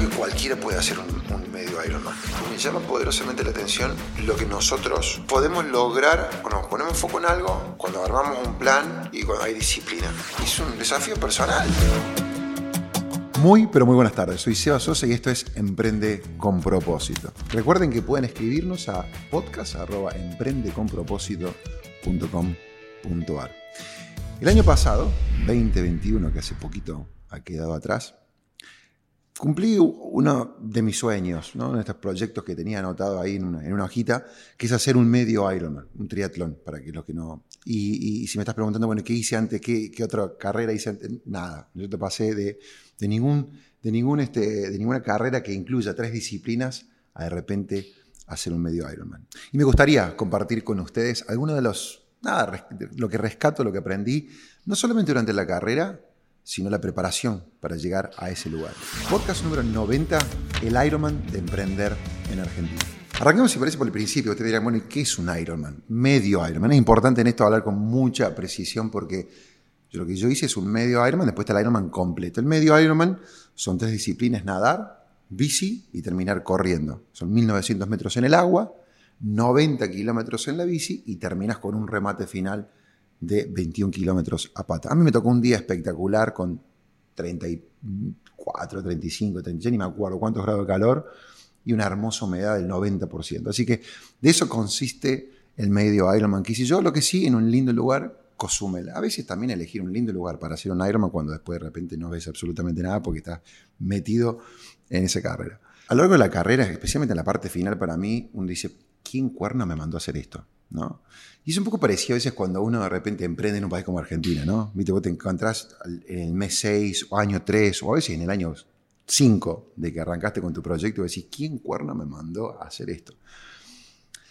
que cualquiera puede hacer un, medio Ironman. Me llama poderosamente la atención lo que nosotros podemos lograr cuando ponemos foco en algo, cuando armamos un plan y cuando hay disciplina. Es un desafío personal. Muy, pero muy buenas tardes. Soy Seba Sosa y esto es Emprende con Propósito. Recuerden que pueden escribirnos a podcast.emprendeconpropósito.com.ar. El año pasado, 2021, que hace poquito ha quedado atrás, cumplí uno de mis sueños, ¿no? de estos proyectos que tenía anotado ahí en una, hojita, que es hacer un medio Ironman, un triatlón, para que los que no... Y, si me estás preguntando, bueno, ¿qué hice antes? ¿Qué, otra carrera hice antes? Nada, yo te pasé de, de, ningún, de, ningún, este, de ninguna carrera que incluya tres disciplinas a de repente hacer un medio Ironman. Y me gustaría compartir con ustedes algunos de los... Nada, lo que rescato, lo que aprendí, no solamente durante la carrera, sino la preparación para llegar a ese lugar. Podcast número 90, el Ironman de emprender en Argentina. Arranquemos, si parece, por el principio. Ustedes dirán, bueno, ¿y qué es un Ironman? Medio Ironman. Es importante en esto hablar con mucha precisión porque lo que yo hice es un medio Ironman, después está el Ironman completo. El medio Ironman son tres disciplinas, nadar, bici y terminar corriendo. Son 1900 metros en el agua, 90 kilómetros en la bici y terminas con un remate final de 21 kilómetros a pata. A mí me tocó un día espectacular con 34, 35, 36, ni me acuerdo cuántos grados de calor y una hermosa humedad del 90%. Así que de eso consiste el medio Ironman que hice yo. Lo que sí, en un lindo lugar, Cozumel. A veces también elegir un lindo lugar para hacer un Ironman cuando después de repente no ves absolutamente nada porque estás metido en esa carrera. A lo largo de la carrera, especialmente en la parte final para mí, uno dice, ¿quién cuerno me mandó a hacer esto? ¿no? Y es un poco parecido a veces cuando uno de repente emprende en un país como Argentina, ¿no? Viste, vos te encontrás en el mes 6 o año 3 o a veces en el año 5 de que arrancaste con tu proyecto y decís, ¿quién cuerno me mandó a hacer esto?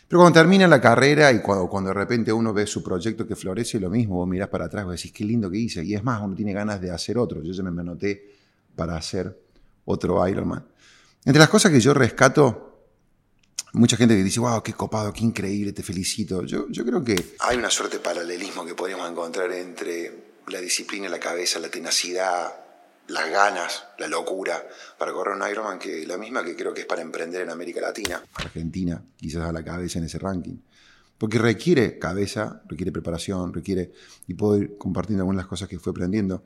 Pero cuando termina la carrera y cuando, cuando de repente uno ve su proyecto que florece, lo mismo, vos mirás para atrás y decís, qué lindo que hice. Y es más, uno tiene ganas de hacer otro. Yo ya me anoté para hacer otro Ironman. Entre las cosas que yo rescato mucha gente que dice, wow, qué copado, qué increíble, te felicito. Yo, yo creo que hay una suerte de paralelismo que podríamos encontrar entre la disciplina, la cabeza, la tenacidad, las ganas, la locura para correr un Ironman que la misma que creo que es para emprender en América Latina. Argentina, quizás a la cabeza en ese ranking. Porque requiere cabeza, requiere preparación, requiere, y puedo ir compartiendo algunas cosas que fui aprendiendo.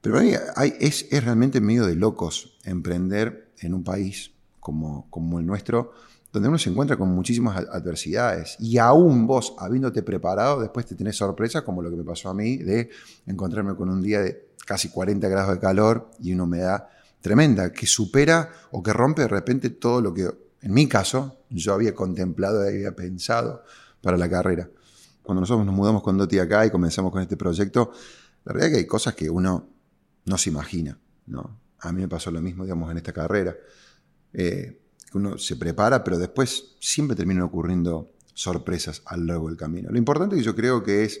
Pero hay, es, es realmente medio de locos emprender en un país como, como el nuestro, donde uno se encuentra con muchísimas adversidades. Y aún vos, habiéndote preparado, después te tenés sorpresas, como lo que me pasó a mí, de encontrarme con un día de casi 40 grados de calor y una humedad tremenda, que supera o que rompe de repente todo lo que, en mi caso, yo había contemplado y había pensado para la carrera. Cuando nosotros nos mudamos con Doti acá y comenzamos con este proyecto, la realidad es que hay cosas que uno no se imagina. ¿no? A mí me pasó lo mismo, digamos, en esta carrera. Eh, uno se prepara, pero después siempre terminan ocurriendo sorpresas a lo largo del camino. Lo importante que yo creo que es,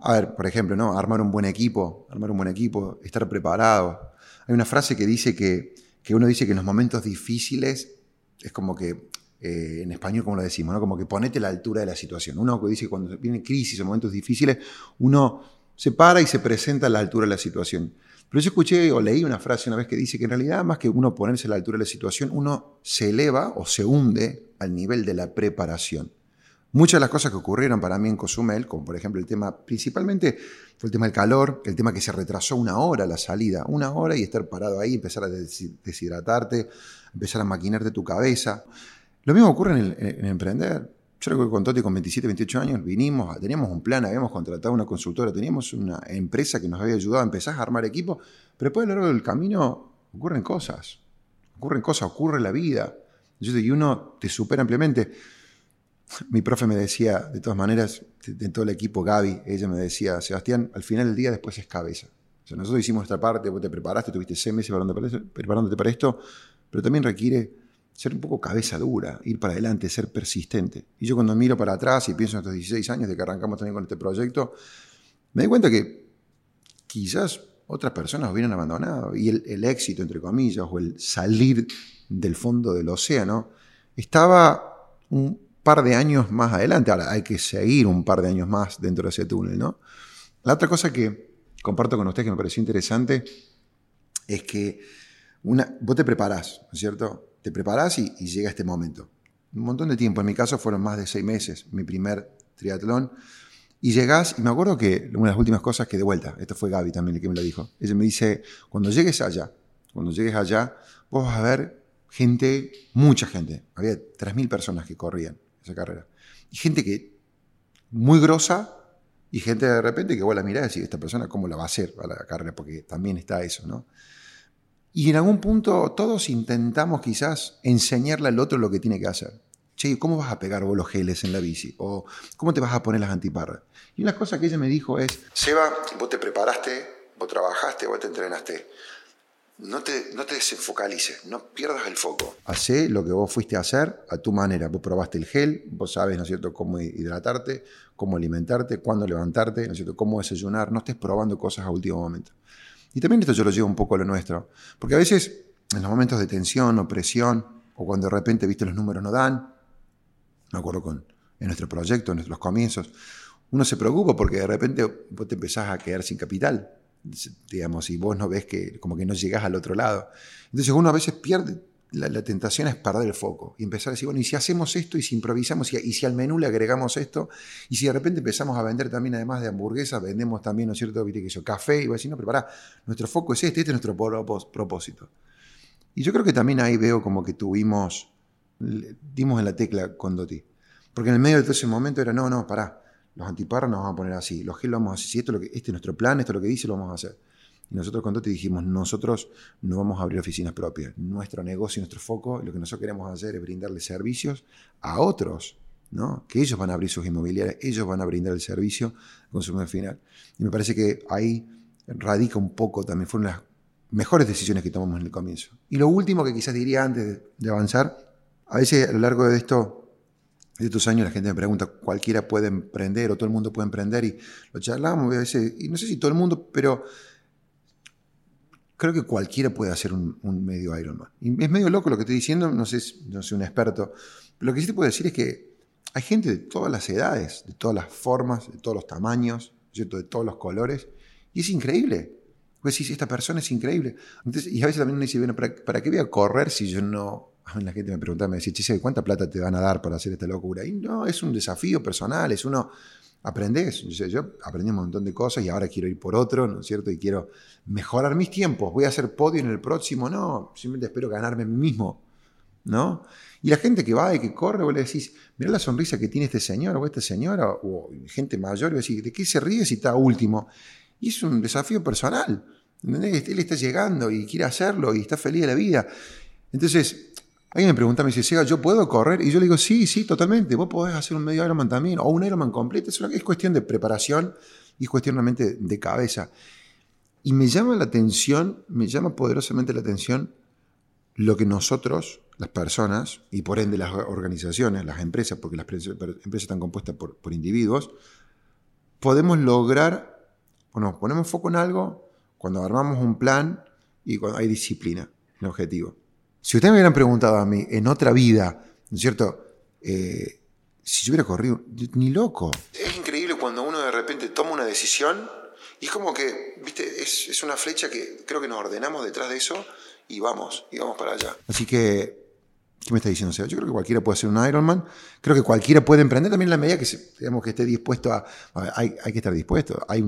a ver, por ejemplo, ¿no? armar un buen equipo, armar un buen equipo, estar preparado. Hay una frase que dice que, que uno dice que en los momentos difíciles es como que, eh, en español como lo decimos, ¿no? como que ponete a la altura de la situación. Uno dice que cuando viene crisis o momentos difíciles, uno se para y se presenta a la altura de la situación. Pero yo escuché o leí una frase una vez que dice que en realidad más que uno ponerse a la altura de la situación, uno se eleva o se hunde al nivel de la preparación. Muchas de las cosas que ocurrieron para mí en Cozumel, como por ejemplo el tema, principalmente fue el tema del calor, el tema que se retrasó una hora la salida, una hora y estar parado ahí, empezar a deshidratarte, empezar a maquinarte tu cabeza. Lo mismo ocurre en, en emprender. Yo recuerdo que con Toti con 27, 28 años vinimos, teníamos un plan, habíamos contratado una consultora, teníamos una empresa que nos había ayudado a empezar a armar equipo, pero después a lo largo del camino ocurren cosas, ocurren cosas, ocurre la vida. Y uno te supera ampliamente. Mi profe me decía, de todas maneras, de, todo el equipo, Gaby, ella me decía, Sebastián, al final del día después es cabeza. O sea, nosotros hicimos esta parte, vos te preparaste, tuviste seis meses preparándote para esto, pero también requiere ser un poco cabeza dura, ir para adelante, ser persistente. Y yo cuando miro para atrás y pienso en estos 16 años de que arrancamos también con este proyecto, me doy cuenta que quizás otras personas hubieran abandonado y el, éxito, entre comillas, o el salir del fondo del océano, estaba un par de años más adelante. Ahora hay que seguir un par de años más dentro de ese túnel, ¿no? La otra cosa que comparto con ustedes que me pareció interesante es que vos te preparás, ¿no es cierto? Te preparás y, y llega este momento. Un montón de tiempo, en mi caso fueron más de seis meses, mi primer triatlón. Y llegás, y me acuerdo que una de las últimas cosas que de vuelta, esto fue Gaby también el que me lo dijo, ella me dice, cuando llegues allá, cuando llegues allá, vos vas a ver gente, mucha gente, había 3.000 personas que corrían esa carrera. Y gente que, muy grosa, y gente de repente que vos la mirás y decís, esta persona cómo la va a hacer la carrera, porque también está eso, ¿no? Y en algún punto todos intentamos quizás enseñarle al otro lo que tiene que hacer. Che, ¿cómo vas a pegar vos los geles en la bici? ¿O cómo te vas a poner las antiparras? Y una cosa que ella me dijo es, Seba, vos te preparaste, vos trabajaste, vos te entrenaste. No te, no te desenfocalices, no pierdas el foco. Hacé lo que vos fuiste a hacer a tu manera. Vos probaste el gel, vos sabes, ¿no es cierto?, cómo hidratarte, cómo alimentarte, cuándo levantarte, ¿no es cierto?, cómo desayunar. No estés probando cosas a último momento. Y también esto yo lo llevo un poco a lo nuestro. Porque a veces, en los momentos de tensión o presión, o cuando de repente, viste, los números no dan, me acuerdo con, en nuestro proyecto, en nuestros comienzos, uno se preocupa porque de repente vos te empezás a quedar sin capital, digamos, y vos no ves que como que no llegás al otro lado. Entonces uno a veces pierde, la, tentación es perder el foco y empezar a decir, bueno, y si hacemos esto y si improvisamos y, si al menú le agregamos esto y si de repente empezamos a vender también, además de hamburguesas, vendemos también, ¿no es cierto? Café y vos decís, no, pero pará, nuestro foco es este, este es nuestro propósito. Y yo creo que también ahí veo como que tuvimos, dimos en la tecla con Doti. Porque en el medio de todo ese momento era, no, no, pará, los antiparras nos vamos a poner así, los gel vamos a hacer, si esto es lo que, este es nuestro plan, esto es lo que dice, lo vamos a hacer. Y nosotros con Doti dijimos, nosotros no vamos a abrir oficinas propias. Nuestro negocio, nuestro foco, lo que nosotros queremos hacer es brindarle servicios a otros, ¿no? Que ellos van a abrir sus inmobiliarias, ellos van a brindar el servicio al consumidor final. Y me parece que ahí radica un poco, también fueron las mejores decisiones que tomamos en el comienzo. Y lo último que quizás diría antes de avanzar, a veces a lo largo de esto de estos años la gente me pregunta, cualquiera puede emprender o todo el mundo puede emprender y lo charlamos a veces, y no sé si todo el mundo, pero creo que cualquiera puede hacer un, un, medio Ironman. Y es medio loco lo que estoy diciendo, no sé, no soy un experto, pero lo que sí te puedo decir es que hay gente de todas las edades, de todas las formas, de todos los tamaños, ¿cierto? de todos los colores, y es increíble. Pues sí, esta persona es increíble. Y a veces también uno dice, bueno, ¿para, ¿para qué voy a correr si yo no a mí la gente me preguntaba, me decía, Chise, ¿cuánta plata te van a dar para hacer esta locura? Y no, es un desafío personal, es uno, aprendes. Yo, aprendí un montón de cosas y ahora quiero ir por otro, ¿no es cierto? Y quiero mejorar mis tiempos. Voy a hacer podio en el próximo, no, simplemente espero ganarme mí mismo, ¿no? Y la gente que va y que corre, vos le decís, mira la sonrisa que tiene este señor o esta señora, o gente mayor, y decís, ¿de qué se ríe si está último? Y es un desafío personal. ¿entendés? Él está llegando y quiere hacerlo y está feliz de la vida. Entonces, Alguien me pregunta, me dice, Sega, ¿yo puedo correr? Y yo le digo, sí, sí, totalmente. Vos podés hacer un medio Ironman también, o un Ironman completo. Es, una, es cuestión de preparación y es cuestión realmente de cabeza. Y me llama la atención, me llama poderosamente la atención lo que nosotros, las personas, y por ende las organizaciones, las empresas, porque las empresas están compuestas por, por individuos, podemos lograr, o nos ponemos foco en algo cuando armamos un plan y cuando hay disciplina en el objetivo. Si ustedes me hubieran preguntado a mí en otra vida, ¿no es cierto? Eh, si yo hubiera corrido, ni loco. Es increíble cuando uno de repente toma una decisión y es como que, viste, es, es una flecha que creo que nos ordenamos detrás de eso y vamos, y vamos para allá. Así que, ¿qué me está diciendo? O sea, yo creo que cualquiera puede ser un Ironman, creo que cualquiera puede emprender también en la medida que, se, digamos, que esté dispuesto a... a ver, hay, hay, que estar dispuesto. Hay,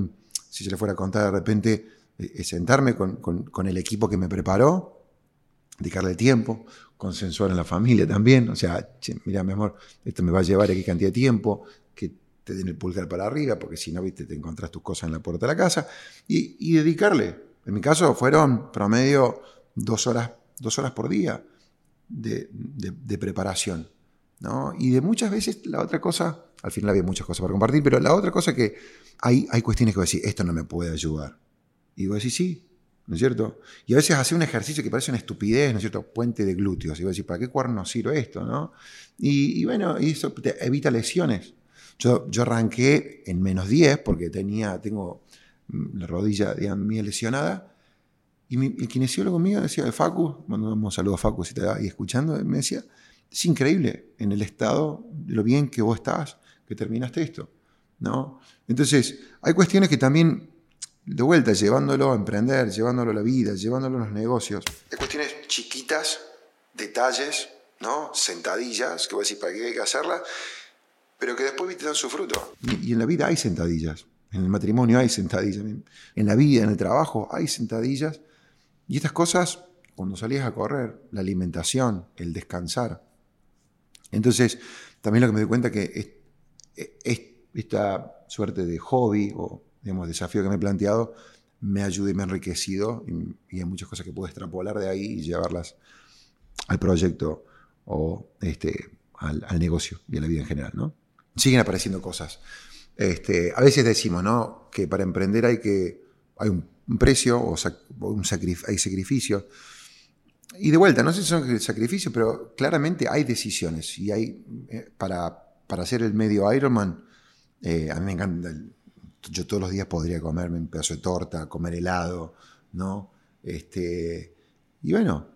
si se le fuera a contar de repente, eh, sentarme con, con, con el equipo que me preparó, dedicarle tiempo, consensuar en la familia también, o sea, mira, mi amor, esto me va a llevar aquí cantidad de tiempo, que te den el pulgar para arriba, porque si no, viste, te encontrás tus cosas en la puerta de la casa, y, y dedicarle. En mi caso fueron promedio dos horas, dos horas por día de, de, preparación. ¿no? Y de muchas veces la otra cosa, al final había muchas cosas para compartir, pero la otra cosa que hay, hay cuestiones que vos decís, esto no me puede ayudar. Y vos decís, sí, ¿no es cierto? Y a veces hace un ejercicio que parece una estupidez, ¿no es cierto? Puente de glúteos. Y vos decís, ¿para qué cuerno sirve esto, no? Y, y, bueno, y eso evita lesiones. Yo, yo arranqué en menos 10 porque tenía, tengo la rodilla, digamos, mía lesionada. Y mi, el kinesiólogo mío decía, de Facu, mandamos un saludo a Facu si te ahí escuchando, me decía, es increíble en el estado lo bien que vos estás, que terminaste esto, ¿no? Entonces, hay cuestiones que también de vuelta, llevándolo a emprender, llevándolo a la vida, llevándolo a los negocios. Hay cuestiones chiquitas, detalles, ¿no? Sentadillas, que voy a decir, ¿para qué hay que hacerlas? Pero que después te dan su fruto. Y, y en la vida hay sentadillas. En el matrimonio hay sentadillas. En la vida, en el trabajo, hay sentadillas. Y estas cosas, cuando salías a correr, la alimentación, el descansar. Entonces, también lo que me doy cuenta que es, esta suerte de hobby o digamos, desafío que me he planteado me ayuda y me ha enriquecido y, hay muchas cosas que puedo extrapolar de ahí y llevarlas al proyecto o este, al, negocio y a la vida en general. ¿no? Siguen apareciendo cosas. Este, a veces decimos ¿no? que para emprender hay, que, hay un, precio o, un hay sacrificio. Y de vuelta, no sé si son sacrificios, pero claramente hay decisiones. Y hay, eh, para, para hacer el medio Ironman, eh, a mí me encanta el, yo todos los días podría comerme un pedazo de torta, comer helado, ¿no? Este, y bueno,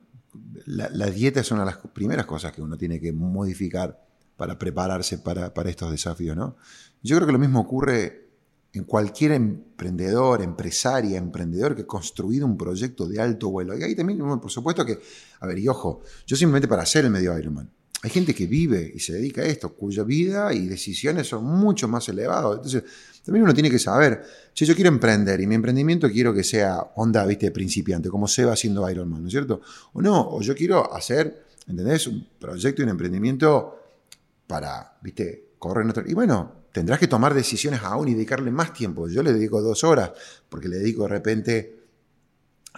la, dieta es una de las primeras cosas que uno tiene que modificar para prepararse para, estos desafíos, ¿no? Yo creo que lo mismo ocurre en cualquier emprendedor, empresaria, emprendedor que ha construido un proyecto de alto vuelo. Y ahí también, por supuesto que, a ver, y ojo, yo simplemente para hacer el medio Ironman, hay gente que vive y se dedica a esto, cuya vida y decisiones son mucho más elevados. Entonces, también uno tiene que saber, si yo quiero emprender y mi emprendimiento quiero que sea onda, viste, principiante, como se va haciendo Ironman, ¿no es cierto? O no, o yo quiero hacer, ¿entendés? Un proyecto y un emprendimiento para, viste, correr en. Y bueno, tendrás que tomar decisiones aún y dedicarle más tiempo. Yo le dedico dos horas, porque le dedico de repente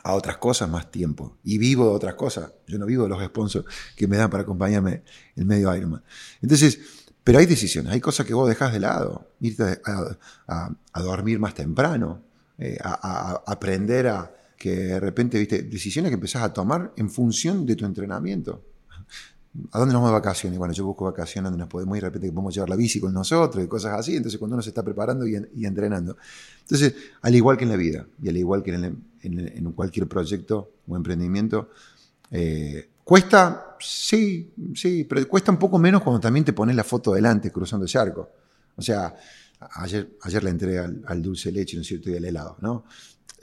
a otras cosas más tiempo. Y vivo de otras cosas. Yo no vivo de los sponsors que me dan para acompañarme el medio Ironman. Entonces, pero hay decisiones, hay cosas que vos dejás de lado. Irte a, dormir más temprano, eh, a, aprender a que de repente, viste, decisiones que empezás a tomar en función de tu entrenamiento. ¿A dónde nos vamos de vacaciones? Bueno, yo busco vacaciones donde nos podemos ir, de repente podemos llevar la bici con nosotros y cosas así. Entonces, cuando uno se está preparando y, entrenando. Entonces, al igual que en la vida y al igual que en, cualquier proyecto o emprendimiento, eh, ¿cuesta? Sí, sí, pero cuesta un poco menos cuando también te pones la foto delante cruzando ese arco. O sea, ayer, ayer le entré al, dulce leche, ¿no es cierto? Y al helado, ¿no?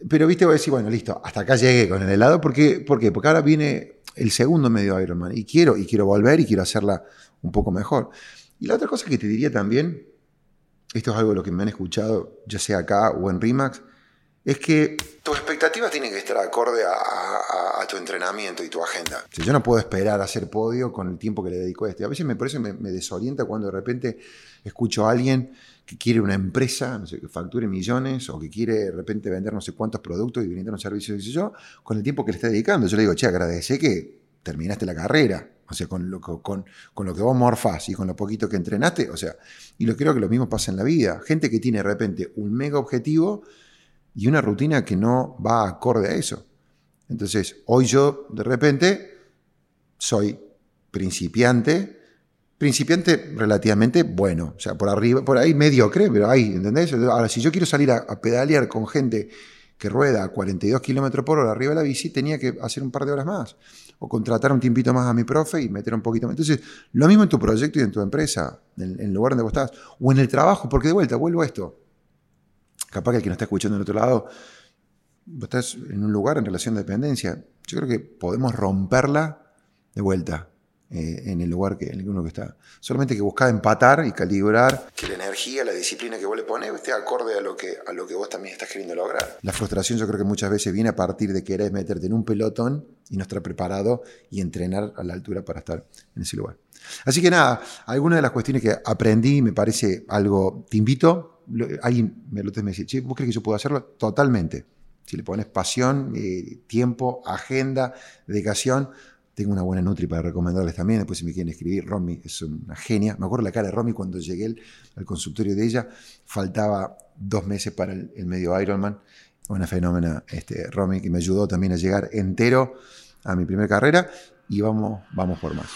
Pero, viste, voy a decir, bueno, listo, hasta acá llegué con el helado. ¿Por qué? ¿Por qué? Porque ahora viene el segundo medio Ironman y quiero, y quiero volver y quiero hacerla un poco mejor. Y la otra cosa que te diría también, esto es algo de lo que me han escuchado, ya sea acá o en RIMAX, es que tus expectativas tienen que estar acorde a, tu entrenamiento y tu agenda. Si yo no puedo esperar a hacer podio con el tiempo que le dedico a este. A veces me parece me, me desorienta cuando de repente escucho a alguien que quiere una empresa, no sé, que facture millones o que quiere de repente vender no sé cuántos productos y brindar un servicio, dice yo, con el tiempo que le está dedicando. Yo le digo, che, agradece que terminaste la carrera, o sea, con lo, que, con, con lo que vos morfás y con lo poquito que entrenaste, o sea, y lo creo que lo mismo pasa en la vida. Gente que tiene de repente un mega objetivo y una rutina que no va acorde a eso. Entonces, hoy yo de repente soy principiante, principiante relativamente bueno, o sea, por arriba, por ahí mediocre, pero ahí, ¿entendés? Ahora, si yo quiero salir a, pedalear con gente que rueda a 42 kilómetros por hora arriba de la bici, tenía que hacer un par de horas más, o contratar un tiempito más a mi profe y meter un poquito más. Entonces, lo mismo en tu proyecto y en tu empresa, en, el lugar donde vos estás, o en el trabajo, porque de vuelta, vuelvo a esto. Capaz que el que nos está escuchando en otro lado, vos estás en un lugar en relación de dependencia. Yo creo que podemos romperla de vuelta eh, en el lugar que, en el que uno que está. Solamente que buscar empatar y calibrar. Que la energía, la disciplina que vos le pones esté acorde a lo, que, a lo que vos también estás queriendo lograr. La frustración yo creo que muchas veces viene a partir de querer meterte en un pelotón y no estar preparado y entrenar a la altura para estar en ese lugar. Así que nada, algunas de las cuestiones que aprendí me parece algo, te invito, alguien me lo me dice, che, ¿vos crees que yo puedo hacerlo? Totalmente. Si le pones pasión, eh, tiempo, agenda, dedicación, tengo una buena Nutri para recomendarles también. Después, si me quieren escribir, Romy es una genia. Me acuerdo la cara de Romy cuando llegué al consultorio de ella. Faltaba dos meses para el, medio Ironman. Una fenómena, este, Romy, que me ayudó también a llegar entero a mi primera carrera. Y vamos, vamos por más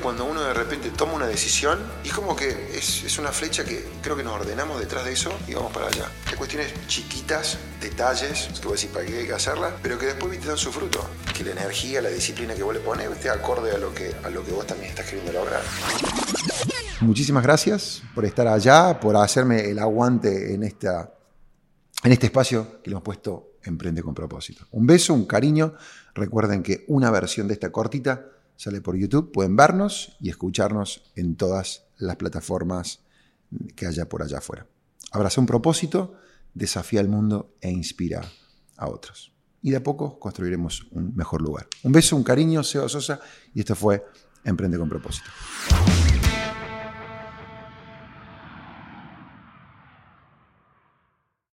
cuando uno de repente toma una decisión y como que es, una flecha que creo que nos ordenamos detrás de eso y vamos para allá. Hay cuestiones chiquitas, detalles, que voy a decir para qué hay que hacerlas, pero que después te dan su fruto. Que la energía, la disciplina que vos le pones esté acorde a lo, que, a lo que vos también estás queriendo lograr. Muchísimas gracias por estar allá, por hacerme el aguante en esta en este espacio que le hemos puesto Emprende con propósito. Un beso, un cariño. Recuerden que una versión de esta cortita sale por YouTube. Pueden vernos y escucharnos en todas las plataformas que haya por allá afuera. Abraza un propósito, desafía al mundo e inspira a otros. Y de a poco construiremos un mejor lugar. Un beso, un cariño, Seba Sosa, y esto fue Emprende con propósito.